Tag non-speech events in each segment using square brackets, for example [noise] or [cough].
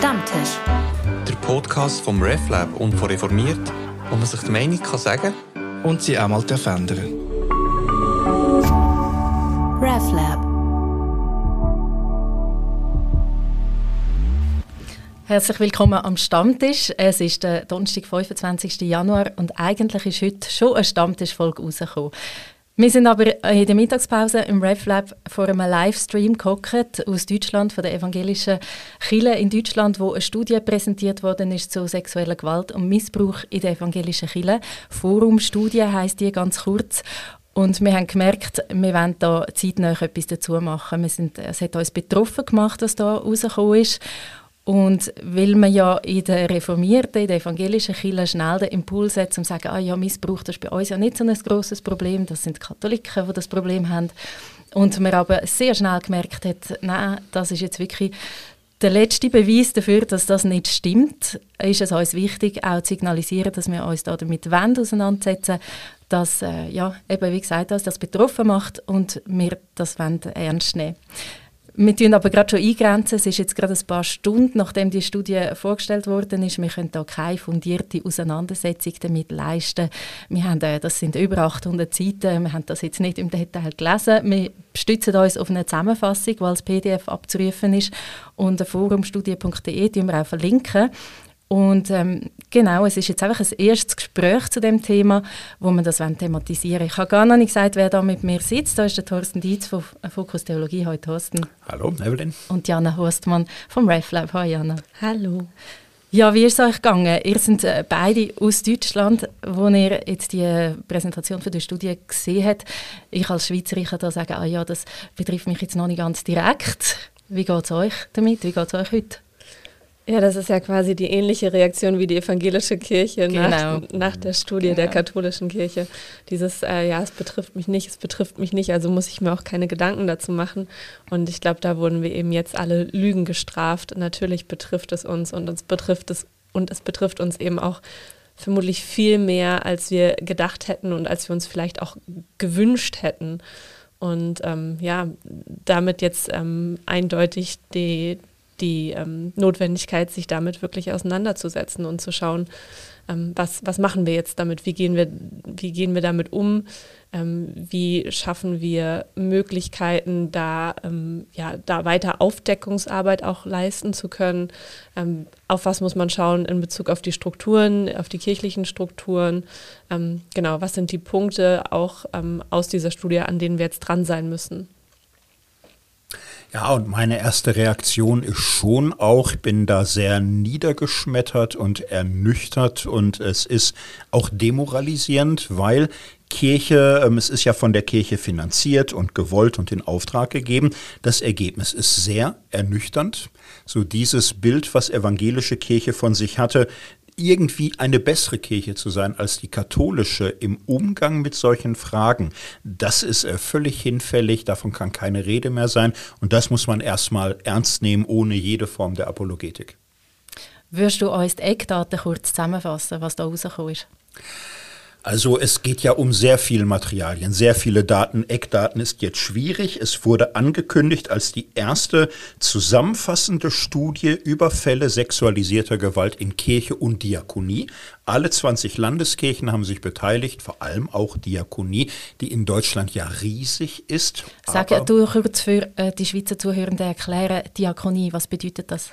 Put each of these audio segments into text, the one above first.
Stammtisch. Der Podcast vom RefLab und von Reformiert, wo man sich die Meinung kann sagen und sie auch mal verändern RefLab. Herzlich willkommen am Stammtisch. Es ist der Donnerstag, 25. Januar und eigentlich ist heute schon eine Stammtischfolge rausgekommen. Wir sind aber in der Mittagspause im RefLab vor einem Livestream gehockt aus Deutschland, von der evangelischen Kirche in Deutschland, wo eine Studie präsentiert worden ist zu sexueller Gewalt und Missbrauch in der evangelischen Kirche. Forumstudie heißt die ganz kurz. Und wir haben gemerkt, wir wollen da zeitnah etwas dazu machen. Wir sind, es hat uns betroffen gemacht, was da rausgekommen ist. Und weil man ja in der reformierten, in der evangelischen Kirche schnell den Impuls hat, um zu sagen, ah ja, Missbrauch das ist bei uns ja nicht so ein grosses Problem, das sind die Katholiken, die das Problem haben. Und man aber sehr schnell gemerkt hat, nein, das ist jetzt wirklich der letzte Beweis dafür, dass das nicht stimmt, ist es uns wichtig, auch zu signalisieren, dass wir uns da damit auseinandersetzen dass, äh, ja, eben wie gesagt, dass das betroffen macht und wir das ernst nehmen wir tun aber gerade schon eingrenzen. Es ist jetzt gerade ein paar Stunden, nachdem die Studie vorgestellt worden ist. Wir können da keine fundierte Auseinandersetzung damit leisten. Wir haben, äh, das sind über 800 Seiten. Wir haben das jetzt nicht im Detail gelesen. Wir stützen uns auf eine Zusammenfassung, weil das PDF abzurufen ist. Und forumstudie.de tun wir auch verlinken. Und ähm, genau, es ist jetzt einfach ein erstes Gespräch zu dem Thema, wo wir das thematisieren wollen. Ich habe gar noch nicht gesagt, wer da mit mir sitzt. Da ist der Thorsten Dietz von Fokus Theologie. Hallo Thorsten. Hallo, Evelyn. Und Jana Horstmann vom RefLab. Hallo Jana. Hallo. Ja, wie ist es euch gegangen? Ihr seid äh, beide aus Deutschland, wo ihr jetzt die Präsentation für die Studie gesehen habt. Ich als Schweizerin kann da sagen, ah ja, das betrifft mich jetzt noch nicht ganz direkt. Wie geht es euch damit? Wie geht es euch heute? Ja, das ist ja quasi die ähnliche Reaktion wie die evangelische Kirche genau. nach, nach, der Studie genau. der katholischen Kirche. Dieses, äh, ja, es betrifft mich nicht, es betrifft mich nicht, also muss ich mir auch keine Gedanken dazu machen. Und ich glaube, da wurden wir eben jetzt alle Lügen gestraft. Natürlich betrifft es uns und uns betrifft es und es betrifft uns eben auch vermutlich viel mehr, als wir gedacht hätten und als wir uns vielleicht auch gewünscht hätten. Und ähm, ja, damit jetzt ähm, eindeutig die, die ähm, Notwendigkeit, sich damit wirklich auseinanderzusetzen und zu schauen, ähm, was, was machen wir jetzt damit, wie gehen wir, wie gehen wir damit um, ähm, wie schaffen wir Möglichkeiten, da, ähm, ja, da weiter Aufdeckungsarbeit auch leisten zu können. Ähm, auf was muss man schauen in Bezug auf die Strukturen, auf die kirchlichen Strukturen. Ähm, genau, was sind die Punkte auch aus dieser Studie, an denen wir jetzt dran sein müssen? Ja, und meine erste Reaktion ist schon auch, ich bin da sehr niedergeschmettert und ernüchtert und es ist auch demoralisierend, weil Kirche, ähm, es ist ja von der Kirche finanziert und gewollt und in Auftrag gegeben. Das Ergebnis ist sehr ernüchternd. So dieses Bild, was evangelische Kirche von sich hatte, irgendwie eine bessere Kirche zu sein als die katholische im Umgang mit solchen Fragen, das ist äh, völlig hinfällig, davon kann keine Rede mehr sein und das muss man erstmal ernst nehmen, ohne jede Form der Apologetik. Würdest du uns die Eckdaten kurz zusammenfassen, was da rausgekommen ist? Also es geht ja um sehr viele Materialien, sehr viele Daten. Eckdaten ist jetzt schwierig. Es wurde angekündigt als die erste zusammenfassende Studie über Fälle sexualisierter Gewalt in Kirche und Diakonie. Alle 20 Landeskirchen haben sich beteiligt, vor allem auch Diakonie, die in Deutschland ja riesig ist. Sag du kurz für äh, die Schweizer Zuhörenden erklären, Diakonie, was bedeutet das?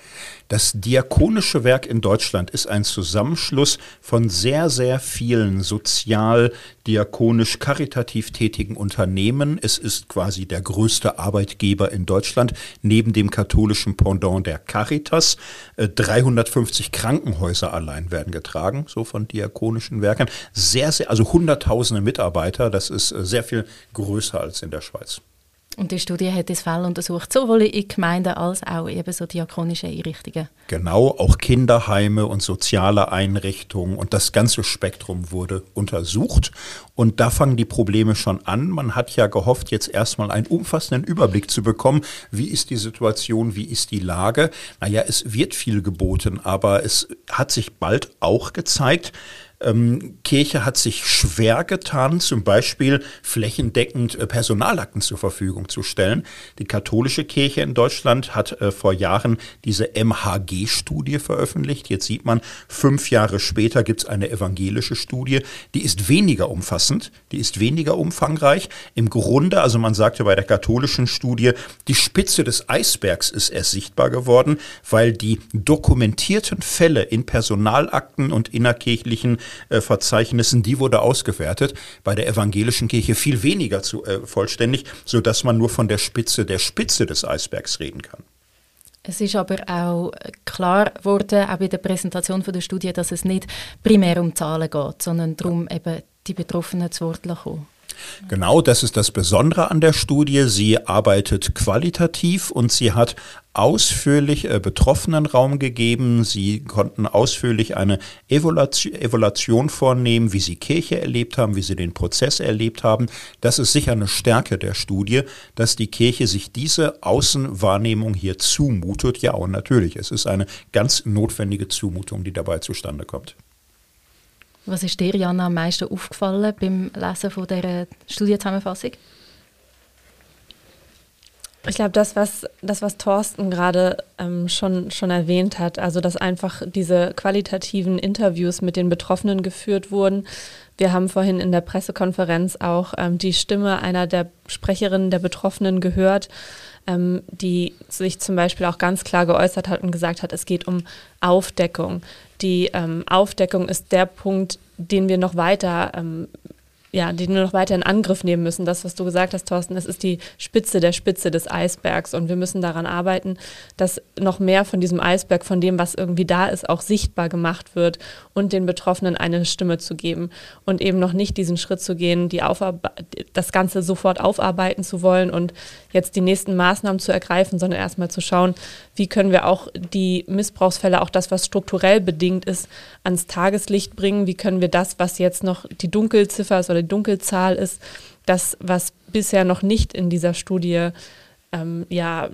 Das diakonische Werk in Deutschland ist ein Zusammenschluss von sehr, sehr vielen sozial, diakonisch, karitativ tätigen Unternehmen. Es ist quasi der größte Arbeitgeber in Deutschland, neben dem katholischen Pendant der Caritas. 350 äh, Krankenhäuser allein werden getragen, so von diakonischen Werken. Sehr, sehr, also hunderttausende Mitarbeiter, das ist äh, sehr viel größer als in der Schweiz. Und die Studie hat das Fall untersucht, sowohl in Gemeinden als auch eben so diakonische Einrichtungen. Genau, auch Kinderheime und soziale Einrichtungen und das ganze Spektrum wurde untersucht. Und da fangen die Probleme schon an. Man hat ja gehofft, jetzt erstmal einen umfassenden Überblick zu bekommen. Wie ist die Situation? Wie ist die Lage? Naja, es wird viel geboten, aber es hat sich bald auch gezeigt, Ähm, Kirche hat sich schwer getan, zum Beispiel flächendeckend äh, Personalakten zur Verfügung zu stellen. Die katholische Kirche in Deutschland hat äh, vor Jahren diese MHG-Studie veröffentlicht. Jetzt sieht man, fünf Jahre später gibt es eine evangelische Studie. Die ist weniger umfassend, die ist weniger umfangreich. Im Grunde, also man sagte bei der katholischen Studie, die Spitze des Eisbergs ist erst sichtbar geworden, weil die dokumentierten Fälle in Personalakten und innerkirchlichen äh, Verzeichnissen, die wurde ausgewertet. Bei der evangelischen Kirche viel weniger zu, äh, vollständig, sodass man nur von der Spitze der Spitze des Eisbergs reden kann. Es ist aber auch klar geworden, auch bei der Präsentation von der Studie, dass es nicht primär um Zahlen geht, sondern darum, eben die Betroffenen zu Wort zu kommen. Genau, das ist das Besondere an der Studie. Sie arbeitet qualitativ und sie hat ausführlich äh, Betroffenen Raum gegeben. Sie konnten ausführlich eine Evaluation, Evaluation vornehmen, wie sie Kirche erlebt haben, wie sie den Prozess erlebt haben. Das ist sicher eine Stärke der Studie, dass die Kirche sich diese Außenwahrnehmung hier zumutet. Ja, und natürlich, es ist eine ganz notwendige Zumutung, die dabei zustande kommt. Was ist dir, Jana, am meisten aufgefallen beim Lesen von dieser Studienzusammenfassung? Ich glaube, das was, das, was Thorsten gerade ähm, schon, schon erwähnt hat, also dass einfach diese qualitativen Interviews mit den Betroffenen geführt wurden. Wir haben vorhin in der Pressekonferenz auch ähm, die Stimme einer der Sprecherinnen der Betroffenen gehört, ähm, die sich zum Beispiel auch ganz klar geäußert hat und gesagt hat, es geht um Aufdeckung. Die ähm, Aufdeckung ist der Punkt, den wir noch weiter ähm, ja, die nur noch weiter in Angriff nehmen müssen. Das, was du gesagt hast, Thorsten, das ist die Spitze der Spitze des Eisbergs. Und wir müssen daran arbeiten, dass noch mehr von diesem Eisberg, von dem, was irgendwie da ist, auch sichtbar gemacht wird und den Betroffenen eine Stimme zu geben. Und eben noch nicht diesen Schritt zu gehen, die das Ganze sofort aufarbeiten zu wollen und jetzt die nächsten Maßnahmen zu ergreifen, sondern erstmal zu schauen, wie können wir auch die Missbrauchsfälle, auch das, was strukturell bedingt ist, ans Tageslicht bringen, wie können wir das, was jetzt noch die Dunkelziffer ist oder die Dunkelzahl ist, das, was bisher noch nicht in dieser Studie ähm, ja,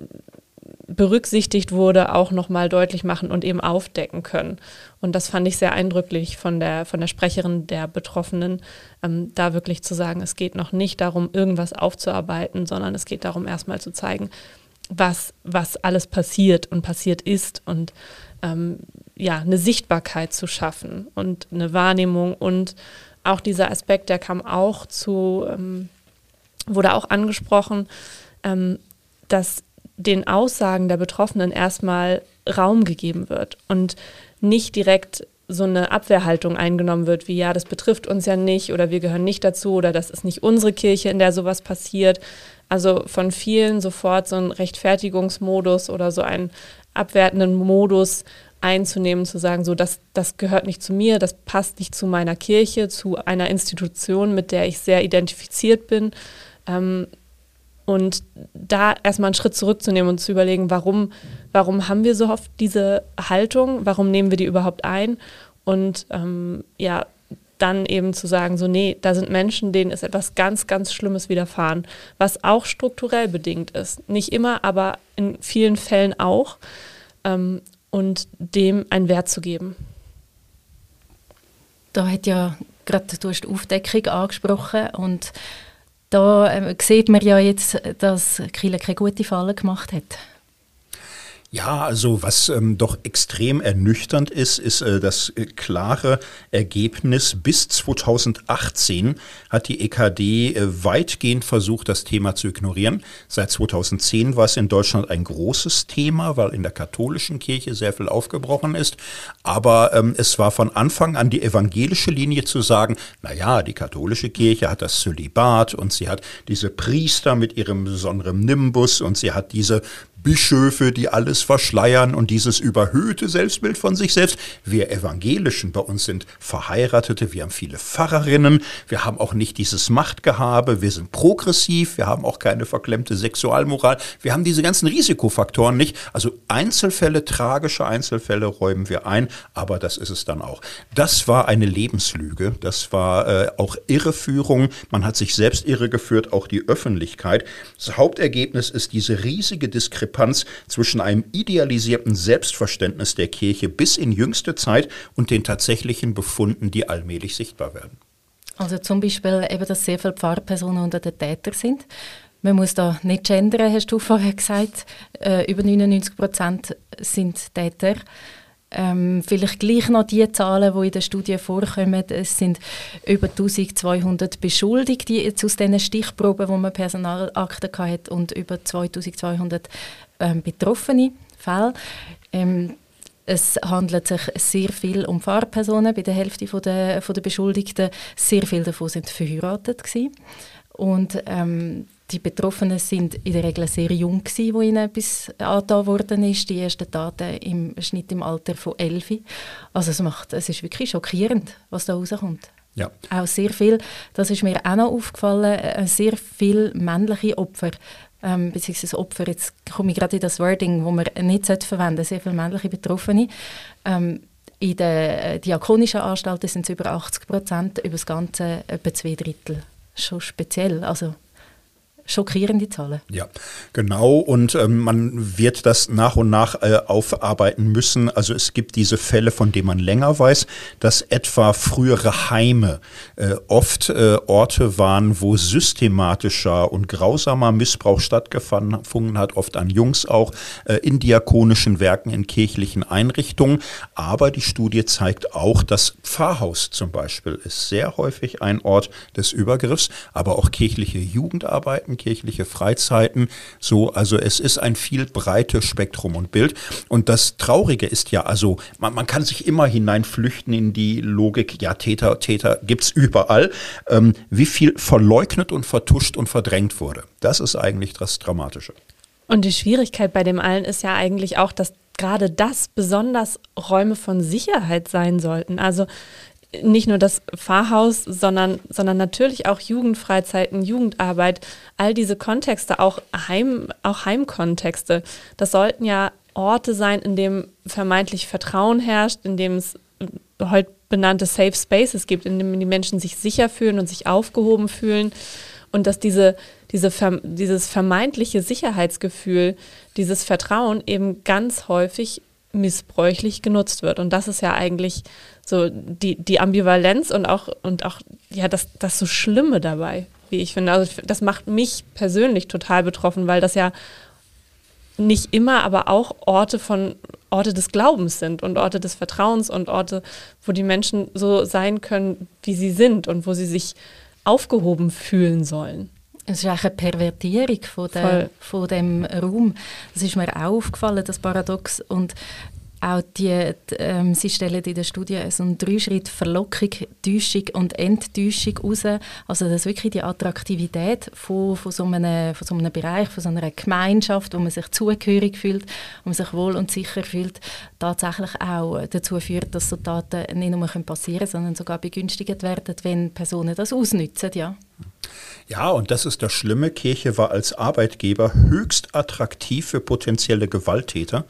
berücksichtigt wurde, auch nochmal deutlich machen und eben aufdecken können. Und das fand ich sehr eindrücklich von der, von der Sprecherin der Betroffenen, ähm, da wirklich zu sagen, es geht noch nicht darum, irgendwas aufzuarbeiten, sondern es geht darum, erstmal zu zeigen, was, was alles passiert und passiert ist und ähm, ja, eine Sichtbarkeit zu schaffen und eine Wahrnehmung und auch dieser Aspekt, der kam auch zu, ähm, wurde auch angesprochen, ähm, dass den Aussagen der Betroffenen erstmal Raum gegeben wird und nicht direkt so eine Abwehrhaltung eingenommen wird, wie ja, das betrifft uns ja nicht oder wir gehören nicht dazu oder das ist nicht unsere Kirche, in der sowas passiert. Also von vielen sofort so ein Rechtfertigungsmodus oder so einen abwertenden Modus einzunehmen, zu sagen, so, das, das gehört nicht zu mir, das passt nicht zu meiner Kirche, zu einer Institution, mit der ich sehr identifiziert bin. Ähm, und da erstmal einen Schritt zurückzunehmen und zu überlegen, warum, warum haben wir so oft diese Haltung, warum nehmen wir die überhaupt ein? Und ähm, ja, dann eben zu sagen, so, nee, da sind Menschen, denen ist etwas ganz, ganz Schlimmes widerfahren, was auch strukturell bedingt ist. Nicht immer, aber in vielen Fällen auch. Ähm, und dem einen Wert zu geben. Da hat ja gerade du hast die Aufdeckung angesprochen und da äh, sieht man ja jetzt, dass Kille keine gute Falle gemacht hat. Ja, also was ähm, doch extrem ernüchternd ist, ist äh, das äh, klare Ergebnis. Bis 2018 hat die EKD äh, weitgehend versucht, das Thema zu ignorieren. Seit 2010 war es in Deutschland ein großes Thema, weil in der katholischen Kirche sehr viel aufgebrochen ist. Aber ähm, es war von Anfang an die evangelische Linie zu sagen, na ja, die katholische Kirche hat das Zölibat und sie hat diese Priester mit ihrem besonderen Nimbus und sie hat diese Bischöfe, die alles verschleiern und dieses überhöhte Selbstbild von sich selbst. Wir Evangelischen bei uns sind Verheiratete, wir haben viele Pfarrerinnen, wir haben auch nicht dieses Machtgehabe, wir sind progressiv, wir haben auch keine verklemmte Sexualmoral, wir haben diese ganzen Risikofaktoren nicht. Also Einzelfälle, tragische Einzelfälle räumen wir ein, aber das ist es dann auch. Das war eine Lebenslüge, das war äh, auch Irreführung, man hat sich selbst irregeführt, auch die Öffentlichkeit. Das Hauptergebnis ist diese riesige Diskrepanz Diskrepanz zwischen einem idealisierten Selbstverständnis der Kirche bis in jüngste Zeit und den tatsächlichen Befunden, die allmählich sichtbar werden. Also zum Beispiel eben, dass sehr viele Pfarrpersonen unter den Tätern sind. Man muss da nicht gendern, hast du vorher gesagt. Äh, über 99 Prozent sind Täter. Ähm, vielleicht gleich noch die Zahlen, die in der Studie vorkommen. Es sind über 1200 Beschuldigte aus diesen Stichproben, wo man Personalakten hatte, und über 2200 ähm, betroffene Fälle. Ähm, es handelt sich sehr viel um Fahrpersonen. Bei der Hälfte der, von der Beschuldigten sehr viele davon sind verheiratet gewesen. Und ähm, die Betroffenen sind in der Regel sehr jung gewesen, wo ihnen etwas angetan worden ist. Die ersten Taten im Schnitt im Alter von elf. Also es macht, es ist wirklich schockierend, was da rauskommt. Ja. Auch sehr viel, das ist mir auch noch aufgefallen, äh, sehr viele männliche Opfer, ähm, beziehungsweise Opfer, jetzt komme ich gerade in das Wording, wo man nicht verwenden sollte, sehr viele männliche Betroffene. Ähm, in den äh, diakonischen Anstalten sind es über 80 Prozent, über das Ganze etwa zwei Drittel. Schon speziell, also schockierende Zahlen. Ja, genau. Und ähm, man wird das nach und nach äh, aufarbeiten müssen. Also es gibt diese Fälle, von denen man länger weiß, dass etwa frühere Heime äh, oft äh, Orte waren, wo systematischer und grausamer Missbrauch stattgefunden hat, oft an Jungs auch, äh, in diakonischen Werken, in kirchlichen Einrichtungen. Aber die Studie zeigt auch, dass Pfarrhaus zum Beispiel ist sehr häufig ein Ort des Übergriffs, aber auch kirchliche Jugendarbeiten kirchliche Freizeiten. So, also es ist ein viel breites Spektrum und Bild. Und das Traurige ist ja, also man, man kann sich immer hineinflüchten in die Logik, ja, Täter, Täter gibt's überall. Ähm, wie viel verleugnet und vertuscht und verdrängt wurde. Das ist eigentlich das Dramatische. Und die Schwierigkeit bei dem allen ist ja eigentlich auch, dass gerade das besonders Räume von Sicherheit sein sollten. Also nicht nur das Pfarrhaus, sondern, sondern natürlich auch Jugendfreizeiten, Jugendarbeit, all diese Kontexte, auch, Heim, auch Heimkontexte. Das sollten ja Orte sein, in dem vermeintlich Vertrauen herrscht, in dem es heute benannte Safe Spaces gibt, in denen die Menschen sich sicher fühlen und sich aufgehoben fühlen. Und dass diese, diese, dieses vermeintliche Sicherheitsgefühl, dieses Vertrauen eben ganz häufig missbräuchlich genutzt wird. Und das ist ja eigentlich so die, die Ambivalenz und auch, und auch ja, das, das so Schlimme dabei, wie ich finde. Also das macht mich persönlich total betroffen, weil das ja nicht immer, aber auch Orte von Orte des Glaubens sind und Orte des Vertrauens und Orte, wo die Menschen so sein können, wie sie sind und wo sie sich aufgehoben fühlen sollen. Es ist auch eine Pervertierung von, der, von dem Raum. Das ist mir auch aufgefallen, das Paradox. Und auch die, die ähm, sie stellen in der Studie so einen Dreischritt Verlockung, Täuschung und Enttäuschung raus. Also dass wirklich die Attraktivität von, von, so einem, von so einem Bereich, von so einer Gemeinschaft, wo man sich zugehörig fühlt, wo man sich wohl und sicher fühlt, tatsächlich auch dazu führt, dass so Taten nicht nur passieren können, sondern sogar begünstigt werden, wenn Personen das ausnutzen. Ja. Ja, und das ist das Schlimme. Kirche war als Arbeitgeber höchst attraktiv für potenzielle Gewalttäter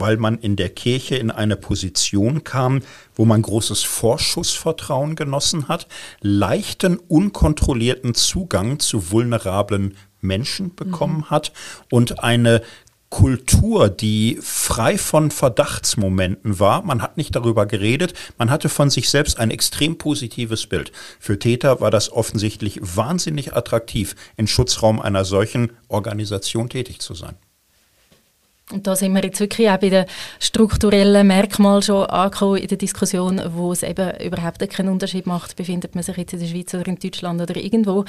weil man in der Kirche in eine Position kam, wo man großes Vorschussvertrauen genossen hat, leichten, unkontrollierten Zugang zu vulnerablen Menschen bekommen mhm. hat und eine Kultur, die frei von Verdachtsmomenten war. Man hat nicht darüber geredet. Man hatte von sich selbst ein extrem positives Bild. Für Täter war das offensichtlich wahnsinnig attraktiv, im Schutzraum einer solchen Organisation tätig zu sein. Und da sind wir jetzt wirklich auch bei den strukturellen Merkmalen schon angekommen in der Diskussion, wo es eben überhaupt keinen Unterschied macht, befindet man sich jetzt in der Schweiz oder in Deutschland oder irgendwo,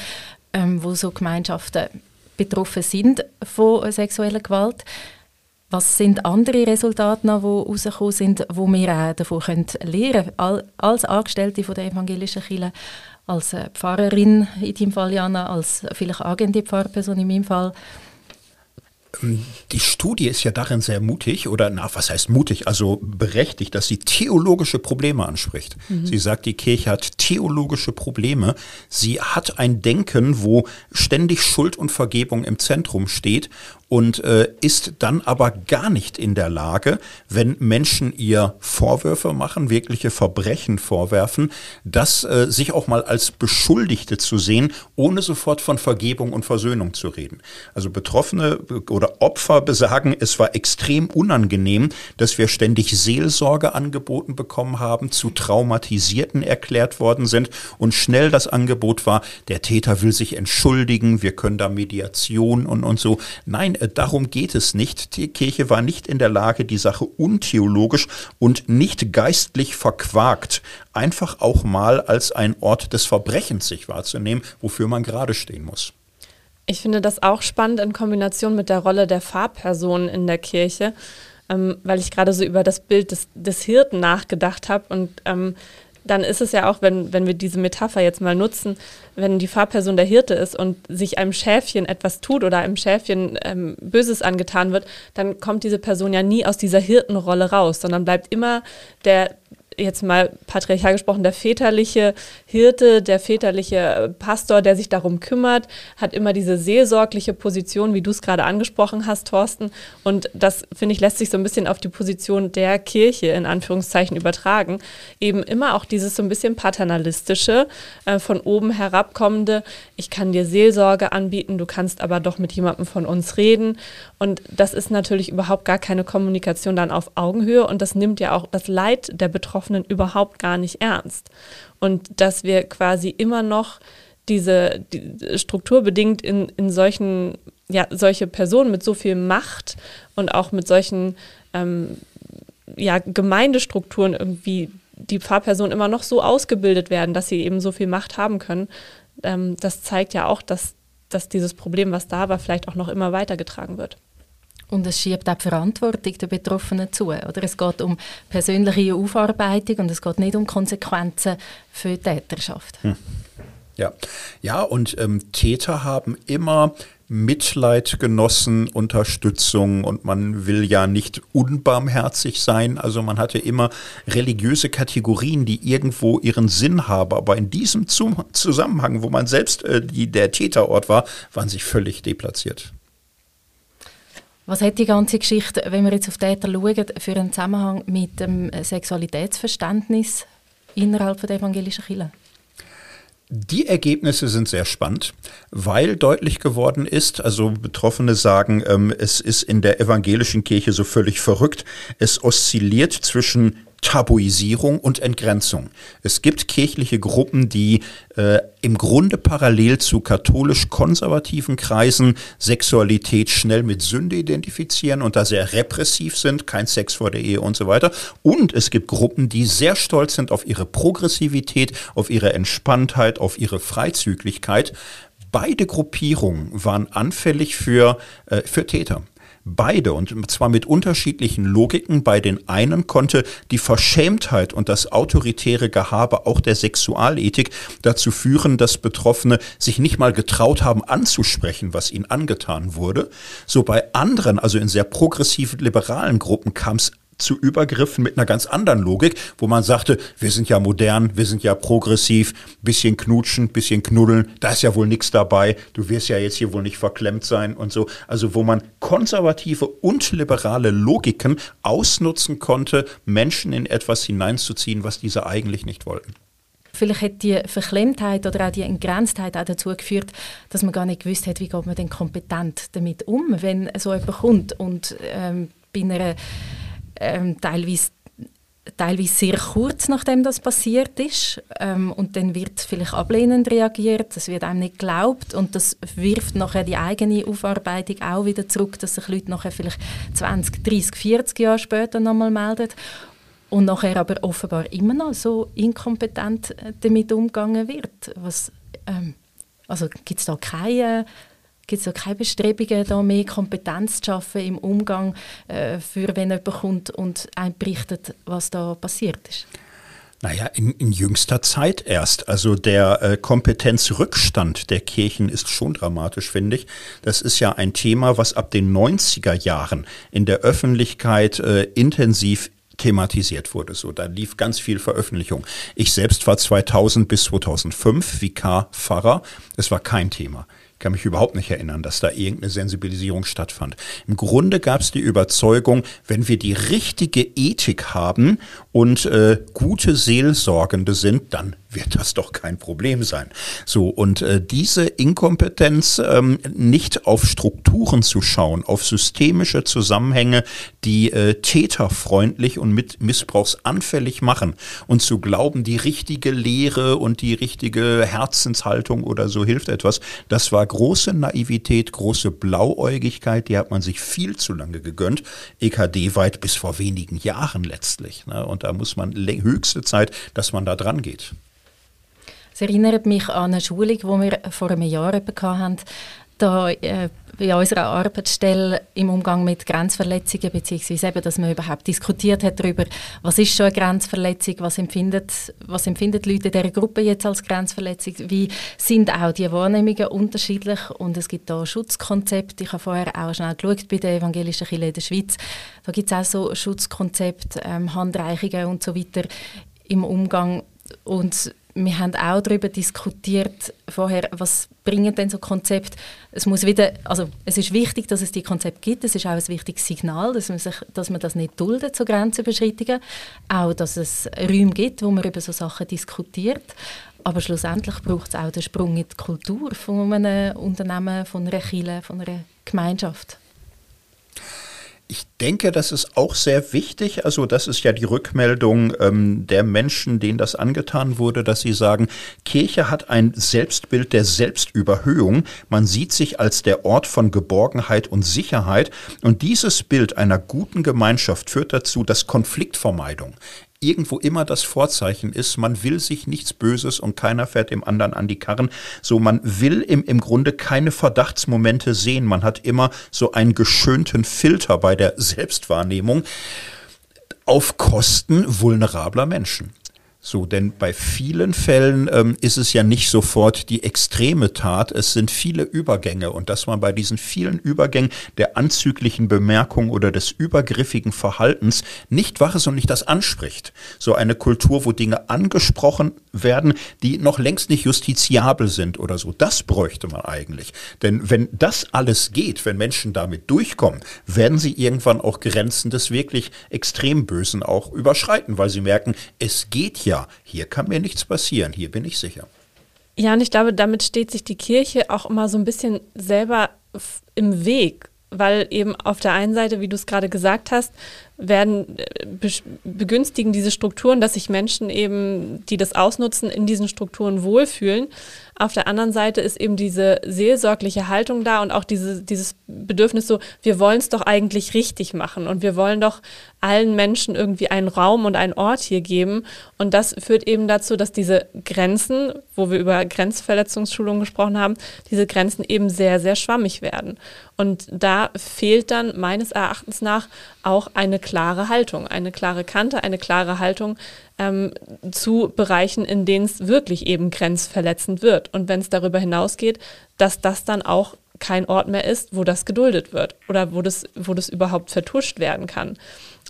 ähm, wo so Gemeinschaften betroffen sind von sexueller Gewalt. Was sind andere Resultate noch, die rausgekommen sind, wo wir auch davon lernen können, als Angestellte der evangelischen Kirche, als Pfarrerin in deinem Fall, Jana, als vielleicht agente Pfarrperson in meinem Fall, die Studie ist ja darin sehr mutig oder na, was heißt mutig, also berechtigt, dass sie theologische Probleme anspricht. Mhm. Sie sagt, die Kirche hat theologische Probleme. Sie hat ein Denken, wo ständig Schuld und Vergebung im Zentrum steht und äh, ist dann aber gar nicht in der Lage, wenn Menschen ihr Vorwürfe machen, wirkliche Verbrechen vorwerfen, das äh, sich auch mal als Beschuldigte zu sehen, ohne sofort von Vergebung und Versöhnung zu reden. Also Betroffene oder Opfer besagen, es war extrem unangenehm, dass wir ständig Seelsorge angeboten bekommen haben, zu Traumatisierten erklärt worden sind und schnell das Angebot war, der Täter will sich entschuldigen, wir können da Mediation und, und so. Nein, darum geht es nicht. Die Kirche war nicht in der Lage, die Sache untheologisch und nicht geistlich verquakt einfach auch mal als ein Ort des Verbrechens sich wahrzunehmen, wofür man gerade stehen muss. Ich finde das auch spannend in Kombination mit der Rolle der Fahrpersonen in der Kirche, ähm, weil ich gerade so über das Bild des, des Hirten nachgedacht habe und ähm, dann ist es ja auch, wenn, wenn wir diese Metapher jetzt mal nutzen, wenn die Fahrperson der Hirte ist und sich einem Schäfchen etwas tut oder einem Schäfchen ähm, Böses angetan wird, dann kommt diese Person ja nie aus dieser Hirtenrolle raus, sondern bleibt immer der, jetzt mal patriarchal gesprochen, der väterliche Hirte, der väterliche Pastor, der sich darum kümmert, hat immer diese seelsorgliche Position, wie du es gerade angesprochen hast, Thorsten. Und das, finde ich, lässt sich so ein bisschen auf die Position der Kirche in Anführungszeichen übertragen. Eben immer auch dieses so ein bisschen paternalistische, äh, von oben herabkommende, ich kann dir Seelsorge anbieten, du kannst aber doch mit jemandem von uns reden. Und das ist natürlich überhaupt gar keine Kommunikation dann auf Augenhöhe und das nimmt ja auch das Leid der Betroffenen überhaupt gar nicht ernst. Und dass wir quasi immer noch diese die strukturbedingt in, in solchen, ja, solche Personen mit so viel Macht und auch mit solchen ähm, ja, Gemeindestrukturen irgendwie die Pfarrpersonen immer noch so ausgebildet werden, dass sie eben so viel Macht haben können. Ähm, das zeigt ja auch, dass, dass dieses Problem, was da war, vielleicht auch noch immer weitergetragen wird. Und es schiebt auch die Verantwortung der Betroffenen zu. Oder? Es geht um persönliche Aufarbeitung und es geht nicht um Konsequenzen für die Täterschaft. Hm. Ja, ja und ähm, Täter haben immer Mitleid genossen, Unterstützung und man will ja nicht unbarmherzig sein. Also man hatte immer religiöse Kategorien, die irgendwo ihren Sinn haben. Aber in diesem Zusammenhang, wo man selbst äh, die, der Täterort war, waren sie völlig deplatziert. Was hat die ganze Geschichte, wenn wir jetzt auf Täter schauen, für einen Zusammenhang mit dem Sexualitätsverständnis innerhalb der evangelischen Kirche? Die Ergebnisse sind sehr spannend, weil deutlich geworden ist, also Betroffene sagen, ähm, es ist in der evangelischen Kirche so völlig verrückt. Es oszilliert zwischen Tabuisierung und Entgrenzung. Es gibt kirchliche Gruppen, die äh, im Grunde parallel zu katholisch-konservativen Kreisen Sexualität schnell mit Sünde identifizieren und da sehr repressiv sind, kein Sex vor der Ehe und so weiter. Und es gibt Gruppen, die sehr stolz sind auf ihre Progressivität, auf ihre Entspanntheit, auf ihre Freizügigkeit. Beide Gruppierungen waren anfällig für, äh, für Täter beide und zwar mit unterschiedlichen Logiken. Bei den einen konnte die Verschämtheit und das autoritäre Gehabe auch der Sexualethik dazu führen, dass Betroffene sich nicht mal getraut haben anzusprechen, was ihnen angetan wurde. So bei anderen, also in sehr progressiven liberalen Gruppen kam es zu Übergriffen mit einer ganz anderen Logik, wo man sagte, wir sind ja modern, wir sind ja progressiv, bisschen knutschen, bisschen knuddeln, da ist ja wohl nichts dabei, du wirst ja jetzt hier wohl nicht verklemmt sein und so. Also wo man konservative und liberale Logiken ausnutzen konnte, Menschen in etwas hineinzuziehen, was diese eigentlich nicht wollten. Vielleicht hat die Verklemmtheit oder auch die Entgrenztheit auch dazu geführt, dass man gar nicht gewusst hat, wie geht man denn kompetent damit um, wenn so jemand kommt und ähm, bei einer ähm, teilweise teilweise sehr kurz nachdem das passiert ist. Ähm, und dann wird vielleicht ablehnend reagiert, das wird einem nicht geglaubt. Und das wirft nachher die eigene Aufarbeitung auch wieder zurück, dass sich Leute nachher vielleicht 20, 30, 40 Jahre später nochmal melden. Und nachher aber offenbar immer noch so inkompetent damit umgegangen wird. Was, ähm, also gibt es da keine Gibt es da keine Bestrebungen, da mehr Kompetenz zu schaffen im Umgang, äh, für wenn jemand kommt und einem berichtet, was da passiert ist? Naja, in, in jüngster Zeit erst. Also der äh, Kompetenzrückstand der Kirchen ist schon dramatisch, finde ich. Das ist ja ein Thema, was ab den 90er Jahren in der Öffentlichkeit äh, intensiv thematisiert wurde. So, da lief ganz viel Veröffentlichung. Ich selbst war 2000 bis 2005 Vikar Pfarrer. Es war kein Thema. Kann mich überhaupt nicht erinnern, dass da irgendeine Sensibilisierung stattfand. Im Grunde gab es die Überzeugung, wenn wir die richtige Ethik haben und äh, gute Seelsorgende sind, dann wird das doch kein Problem sein. So, und äh, diese Inkompetenz, ähm, nicht auf Strukturen zu schauen, auf systemische Zusammenhänge, die äh, täterfreundlich und mit missbrauchsanfällig machen und zu glauben, die richtige Lehre und die richtige Herzenshaltung oder so hilft etwas, das war große Naivität, große Blauäugigkeit, die hat man sich viel zu lange gegönnt, EKD weit bis vor wenigen Jahren letztlich. Ne? Und da muss man höchste Zeit, dass man da dran geht. Es erinnert mich an eine Schulung, die wir vor einem Jahr hatten. Da äh, bei unserer Arbeitsstelle im Umgang mit Grenzverletzungen, beziehungsweise eben, dass man überhaupt diskutiert hat darüber, was ist schon eine Grenzverletzung, was empfindet, was empfindet Leute dieser Gruppe jetzt als Grenzverletzung, wie sind auch die Wahrnehmungen unterschiedlich und es gibt da Schutzkonzepte. Ich habe vorher auch schnell geschaut bei der evangelischen Kirche in der Schweiz. Da gibt es auch so Schutzkonzepte, ähm, Handreichungen und so weiter im Umgang und wir haben auch darüber diskutiert vorher, was bringen denn so Konzepte. Es muss wieder, also es ist wichtig, dass es die Konzepte gibt. Es ist auch ein wichtiges Signal, dass man, sich, dass man das nicht duldet, so Grenzüberschreitungen. Auch, dass es Räume gibt, wo man über so Sachen diskutiert. Aber schlussendlich braucht es auch den Sprung in die Kultur von einem Unternehmen, von einer Kirche, von einer Gemeinschaft. Ich denke, das ist auch sehr wichtig. Also das ist ja die Rückmeldung ähm, der Menschen, denen das angetan wurde, dass sie sagen, Kirche hat ein Selbstbild der Selbstüberhöhung. Man sieht sich als der Ort von Geborgenheit und Sicherheit. Und dieses Bild einer guten Gemeinschaft führt dazu, dass Konfliktvermeidung irgendwo immer das Vorzeichen ist, man will sich nichts Böses und keiner fährt dem anderen an die Karren. So, man will im, im Grunde keine Verdachtsmomente sehen. Man hat immer so einen geschönten Filter bei der Selbstwahrnehmung auf Kosten vulnerabler Menschen. So, denn bei vielen Fällen ähm, ist es ja nicht sofort die extreme Tat, es sind viele Übergänge und dass man bei diesen vielen Übergängen der anzüglichen Bemerkung oder des übergriffigen Verhaltens nicht wach ist und nicht das anspricht. So eine Kultur, wo Dinge angesprochen werden, die noch längst nicht justiziabel sind oder so, das bräuchte man eigentlich. Denn wenn das alles geht, wenn Menschen damit durchkommen, werden sie irgendwann auch Grenzen des wirklich extrem Bösen auch überschreiten, weil sie merken, es geht ja ja, hier kann mir nichts passieren, hier bin ich sicher. Ja, und ich glaube, damit steht sich die Kirche auch immer so ein bisschen selber im Weg, weil eben auf der einen Seite, wie du es gerade gesagt hast, werden äh, begünstigen diese Strukturen, dass sich Menschen eben, die das ausnutzen, in diesen Strukturen wohlfühlen. Auf der anderen Seite ist eben diese seelsorgliche Haltung da und auch diese, dieses Bedürfnis so, wir wollen es doch eigentlich richtig machen und wir wollen doch allen Menschen irgendwie einen Raum und einen Ort hier geben. Und das führt eben dazu, dass diese Grenzen, wo wir über Grenzverletzungsschulungen gesprochen haben, diese Grenzen eben sehr, sehr schwammig werden. Und da fehlt dann meines Erachtens nach auch eine klare Haltung, eine klare Kante, eine klare Haltung ähm, zu Bereichen, in denen es wirklich eben grenzverletzend wird. Und wenn es darüber hinausgeht, dass das dann auch kein Ort mehr ist, wo das geduldet wird oder wo das, wo das überhaupt vertuscht werden kann.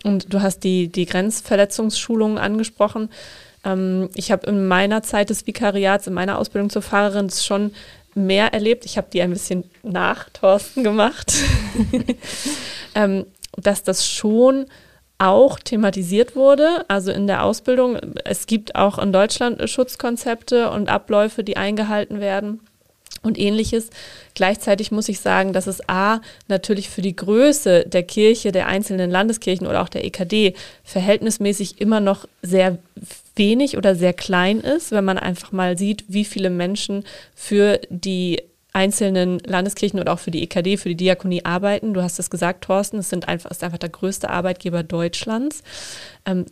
Und du hast die, die Grenzverletzungsschulungen angesprochen. Ähm, ich habe in meiner Zeit des Vikariats, in meiner Ausbildung zur Fahrerin schon mehr erlebt. Ich habe die ein bisschen nach Thorsten gemacht. [laughs] ähm, dass das schon auch thematisiert wurde, also in der Ausbildung. Es gibt auch in Deutschland Schutzkonzepte und Abläufe, die eingehalten werden und ähnliches. Gleichzeitig muss ich sagen, dass es A natürlich für die Größe der Kirche, der einzelnen Landeskirchen oder auch der EKD verhältnismäßig immer noch sehr wenig oder sehr klein ist, wenn man einfach mal sieht, wie viele Menschen für die einzelnen Landeskirchen oder auch für die EKD, für die Diakonie arbeiten. Du hast es gesagt, Thorsten, es sind einfach, ist einfach der größte Arbeitgeber Deutschlands. Ähm,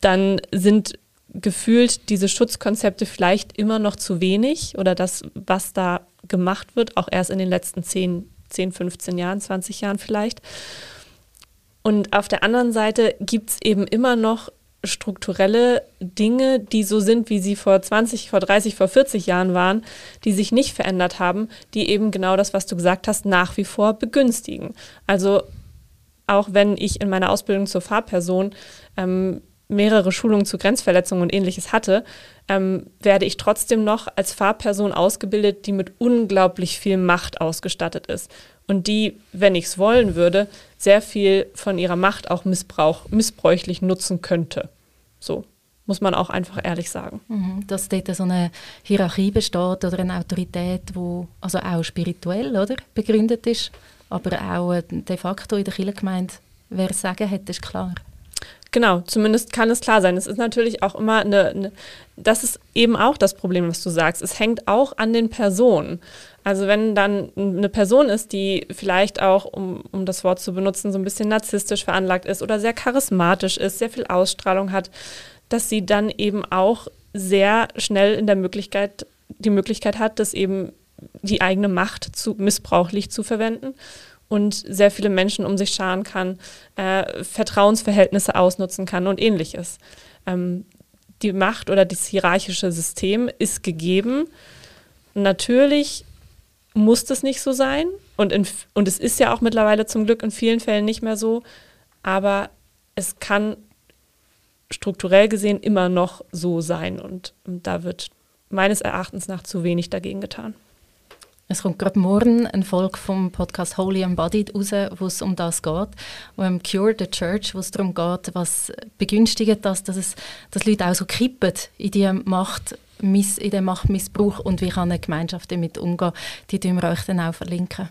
dann sind gefühlt diese Schutzkonzepte vielleicht immer noch zu wenig oder das, was da gemacht wird, auch erst in den letzten 10, 10 15 Jahren, 20 Jahren vielleicht. Und auf der anderen Seite gibt es eben immer noch strukturelle Dinge, die so sind, wie sie vor 20, vor 30, vor 40 Jahren waren, die sich nicht verändert haben, die eben genau das, was du gesagt hast, nach wie vor begünstigen. Also auch wenn ich in meiner Ausbildung zur Fahrperson ähm, mehrere Schulungen zu Grenzverletzungen und ähnliches hatte, ähm, werde ich trotzdem noch als Fahrperson ausgebildet, die mit unglaublich viel Macht ausgestattet ist und die, wenn ich es wollen würde, sehr viel von ihrer Macht auch Missbrauch, missbräuchlich nutzen könnte. So muss man auch einfach ehrlich sagen. Mhm, dass dort so eine Hierarchie besteht oder eine Autorität, wo also auch spirituell oder, begründet ist, aber auch äh, de facto in der Kirchengemeinde, wer sagen hat, ist klar. Genau, zumindest kann es klar sein. Es ist natürlich auch immer eine, eine, das ist eben auch das Problem, was du sagst. Es hängt auch an den Personen. Also wenn dann eine Person ist, die vielleicht auch, um, um das Wort zu benutzen, so ein bisschen narzisstisch veranlagt ist oder sehr charismatisch ist, sehr viel Ausstrahlung hat, dass sie dann eben auch sehr schnell in der Möglichkeit, die Möglichkeit hat, das eben die eigene Macht zu, missbrauchlich zu verwenden und sehr viele Menschen um sich scharen kann, äh, Vertrauensverhältnisse ausnutzen kann und ähnliches. Ähm, die Macht oder das hierarchische System ist gegeben. Natürlich muss das nicht so sein und, in, und es ist ja auch mittlerweile zum Glück in vielen Fällen nicht mehr so, aber es kann strukturell gesehen immer noch so sein und, und da wird meines Erachtens nach zu wenig dagegen getan. Es kommt gerade morgen eine Folge vom Podcast Holy Embodied raus, wo es um das geht, um Cure the Church, wo es darum geht, was begünstigt das, dass, es, dass Leute auch so kippen in die Macht, in den Machtmissbrauch und wie kann eine Gemeinschaft damit umgehen. Die tun wir euch dann auch verlinken.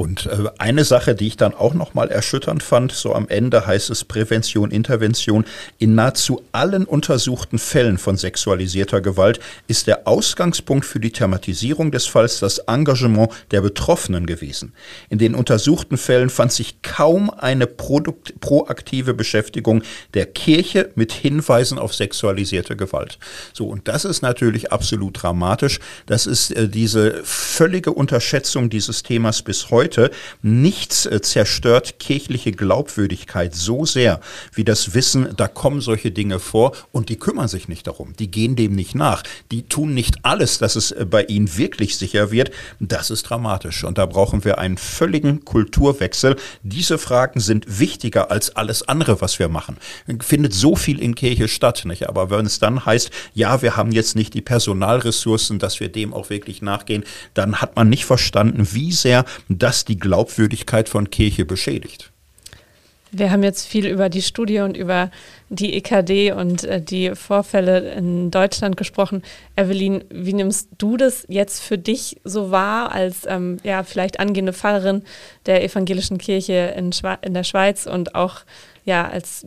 Und äh, eine Sache, die ich dann auch nochmal erschütternd fand, so am Ende heißt es Prävention, Intervention. In nahezu allen untersuchten Fällen von sexualisierter Gewalt ist der Ausgangspunkt für die Thematisierung des Falls das Engagement der Betroffenen gewesen. In den untersuchten Fällen fand sich kaum eine proaktive Beschäftigung der Kirche mit Hinweisen auf sexualisierte Gewalt. So, und das ist natürlich absolut dramatisch. Das ist äh, diese völlige Unterschätzung dieses Themas bis heute heute, nichts äh, zerstört kirchliche Glaubwürdigkeit so sehr wie das Wissen, da kommen solche Dinge vor und die kümmern sich nicht darum. Die gehen dem nicht nach. Die tun nicht alles, dass es äh, bei ihnen wirklich sicher wird. Das ist dramatisch und da brauchen wir einen völligen Kulturwechsel. Diese Fragen sind wichtiger als alles andere, was wir machen. Findet so viel in Kirche statt, nicht? Aber wenn es dann heißt, ja, wir haben jetzt nicht die Personalressourcen, dass wir dem auch wirklich nachgehen, dann hat man nicht verstanden, wie sehr das das die Glaubwürdigkeit von Kirche beschädigt. Wir haben jetzt viel über die Studie und über die EKD und äh, die Vorfälle in Deutschland gesprochen. Evelyn, wie nimmst du das jetzt für dich so wahr als ähm, ja, vielleicht angehende Pfarrerin der evangelischen Kirche in, in, der Schweiz und auch ja, als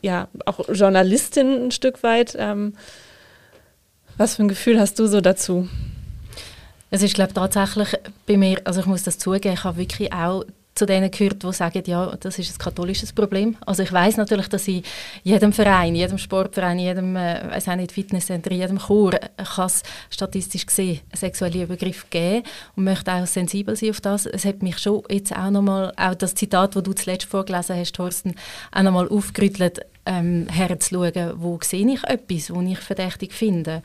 ja, auch Journalistin ein Stück weit? Ähm, was für ein Gefühl hast du so dazu? Es ist, glaube tatsächlich bei mir, also ich muss das zugeben, ich habe wirklich auch zu denen gehört, die sagen, ja, das ist ein katholisches Problem. Also ich weiß natürlich, dass in jedem Verein, jedem Sportverein, jedem, äh, nicht, Fitnesscenter, jedem Chor kann statistisch gesehen einen sexuellen Übergriff geben und möchte auch sensibel sein auf das. Es hat mich schon jetzt auch nochmal, auch das Zitat, das du zuletzt vorgelesen hast, Thorsten, auch nochmal aufgerüttelt, ähm, herzuschauen, wo sehe ich etwas, was ich verdächtig finde.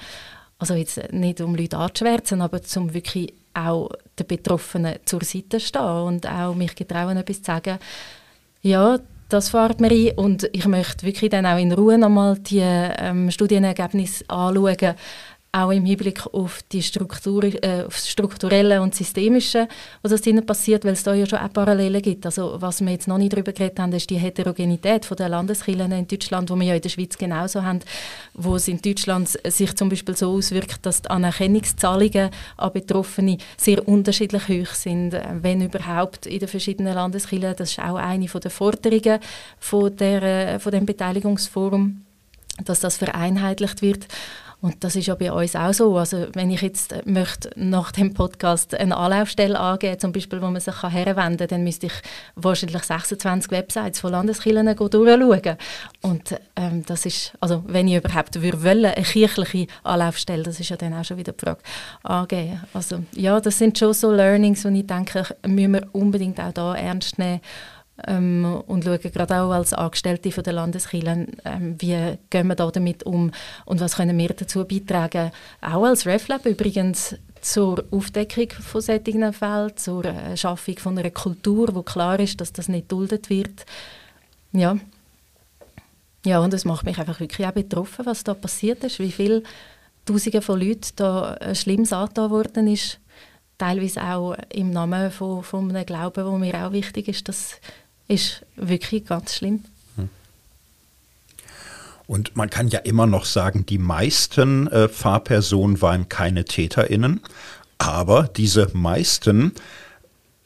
Also jetzt nicht um Leute anzuschwärzen, aber um wirklich auch den Betroffenen zur Seite stehen und auch mich getrauen, etwas zu sagen. Ja, das fährt mir ein und ich möchte wirklich dann auch in Ruhe nochmal die ähm, Studienergebnisse anschauen, auch im Hinblick auf die Struktur, äh, auf das Strukturelle und Systemische, was das passiert, weil es da ja schon auch Parallelen gibt. Also was wir jetzt noch nicht darüber geredet haben, ist die Heterogenität von der Landeskirchen in Deutschland, wo wir ja in der Schweiz genauso haben, wo es in Deutschland sich zum Beispiel so auswirkt, dass die Anerkennungszahlungen an Betroffene sehr unterschiedlich hoch sind, äh, wenn überhaupt in den verschiedenen Landeskirchen. Das ist auch eine der Forderungen von, der, äh, von dem Beteiligungsforum, dass das vereinheitlicht wird. Und das ist ja bei uns auch so. Also wenn ich jetzt äh, möchte nach dem Podcast eine Anlaufstelle angeben, zum Beispiel, wo man sich herwenden kann, dann müsste ich wahrscheinlich 26 Websites von Landeskirchen durchschauen. Und ähm, das ist, also wenn ich überhaupt würde wollen, eine kirchliche Anlaufstelle, das ist ja dann auch schon wieder die Frage, angeben. Also ja, das sind schon so Learnings, und ich denke, müssen wir unbedingt auch da ernst nehmen ähm, und schauen gerade auch als Angestellte von der Landeskirche, ähm, wie gehen wir da damit um und was können wir dazu beitragen. Auch als RefLab übrigens zur Aufdeckung von solchen Fällen, zur äh, Schaffung von einer Kultur, wo klar ist, dass das nicht duldet wird. Ja. Ja, und es macht mich einfach wirklich auch betroffen, was da passiert ist, wie viele Tausende von Leuten da äh, Schlimmes angetan worden ist, teilweise auch im Namen von, von einem Glauben, der mir auch wichtig ist. Das ist wirklich ganz schlimm. Hm. Und man kann ja immer noch sagen, die meisten äh, Fahrpersonen waren keine TäterInnen, aber diese meisten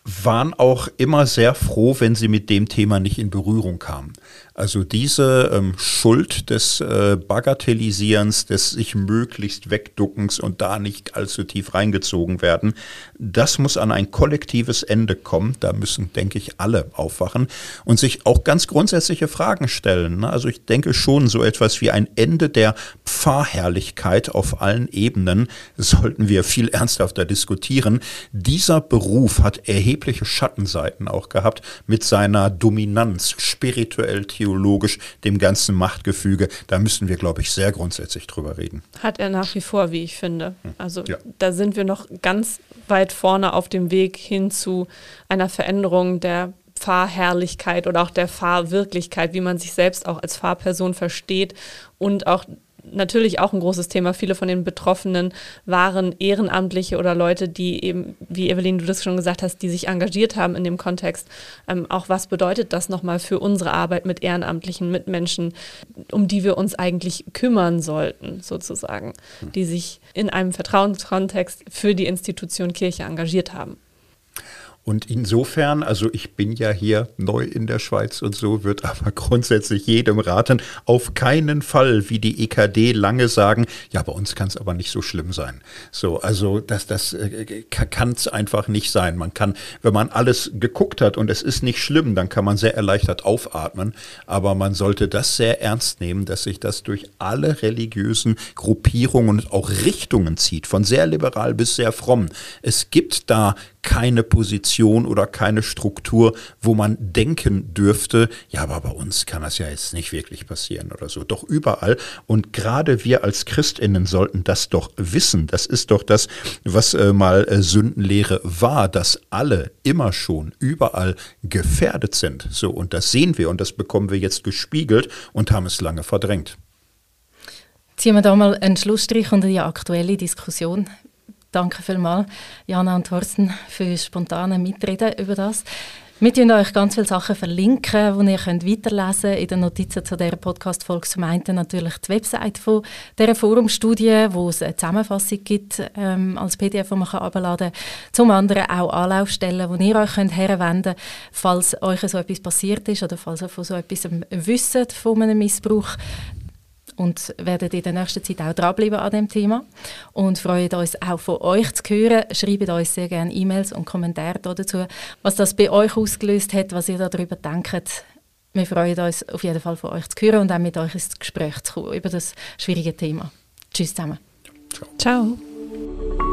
waren auch immer sehr froh, wenn sie mit dem Thema nicht in Berührung kamen. Also diese ähm, Schuld des äh, Bagatellisierens, des sich möglichst Wegduckens und da nicht allzu tief reingezogen werden, das muss an ein kollektives Ende kommen. Da müssen, denke ich, alle aufwachen und sich auch ganz grundsätzliche Fragen stellen. Ne? Also ich denke schon, so etwas wie ein Ende der Pfarrherrlichkeit auf allen Ebenen sollten wir viel ernsthafter diskutieren. Dieser Beruf hat erhebliche Schattenseiten auch gehabt mit seiner Dominanz spirituell theologisch, dem ganzen Machtgefüge. Da müssen wir, glaube ich, sehr grundsätzlich drüber reden. Hat er nach wie vor, wie ich finde. Hm. Also ja. da sind wir noch ganz weit vorne auf dem Weg hin zu einer Veränderung der Fahrherrlichkeit oder auch der Fahrwirklichkeit, wie man sich selbst auch als Fahrperson versteht und auch natürlich auch ein großes Thema. Viele von den Betroffenen waren Ehrenamtliche oder Leute, die eben, wie Evelyn, du das schon gesagt hast, die sich engagiert haben in dem Kontext. Ähm, auch was bedeutet das nochmal für unsere Arbeit mit Ehrenamtlichen, mit Menschen, um die wir uns eigentlich kümmern sollten, sozusagen, die sich in einem Vertrauenskontext für die Institution Kirche engagiert haben. Und insofern, also ich bin ja hier neu in der Schweiz und so, wird aber [laughs] grundsätzlich jedem raten, auf keinen Fall, wie die EKD lange sagen, ja, bei uns kann es aber nicht so schlimm sein. So, also das, das äh, kann es einfach nicht sein. Man kann, wenn man alles geguckt hat und es ist nicht schlimm, dann kann man sehr erleichtert aufatmen. Aber man sollte das sehr ernst nehmen, dass sich das durch alle religiösen Gruppierungen und auch Richtungen zieht, von sehr liberal bis sehr fromm. Es gibt da keine Position oder keine Struktur, wo man denken dürfte, ja, aber bei uns kann das ja jetzt nicht wirklich passieren oder so. Doch überall. Und gerade wir als Christinnen sollten das doch wissen. Das ist doch das, was äh, mal äh, Sündenlehre war, dass alle immer schon überall gefährdet sind. So, und das sehen wir und das bekommen wir jetzt gespiegelt und haben es lange verdrängt. Ziehen wir da mal einen Schlussstrich unter die aktuelle Diskussion. Danke vielmals, Jana und Thorsten, für spontane Mitreden über das. Wir verlinken euch ganz viele Sachen, verlinken, die ihr könnt weiterlesen könnt. In den Notizen zu dieser Podcast-Folge zum einen natürlich die Website von dieser Forumstudie, wo es eine Zusammenfassung gibt ähm, als PDF, die man herunterladen kann. Zum anderen auch Anlaufstellen, wo ihr euch könnt herwenden könnt, falls euch so etwas passiert ist oder falls ihr von so etwas wisst, von einem Missbrauch und werden in der nächsten Zeit auch dranbleiben an dem Thema und freuen uns auch von euch zu hören. Schreibt uns sehr gerne E-Mails und Kommentare dazu, was das bei euch ausgelöst hat, was ihr darüber denkt. Wir freuen uns auf jeden Fall von euch zu hören und auch mit euch ins Gespräch zu kommen über das schwierige Thema. Tschüss zusammen. Ciao. Ciao.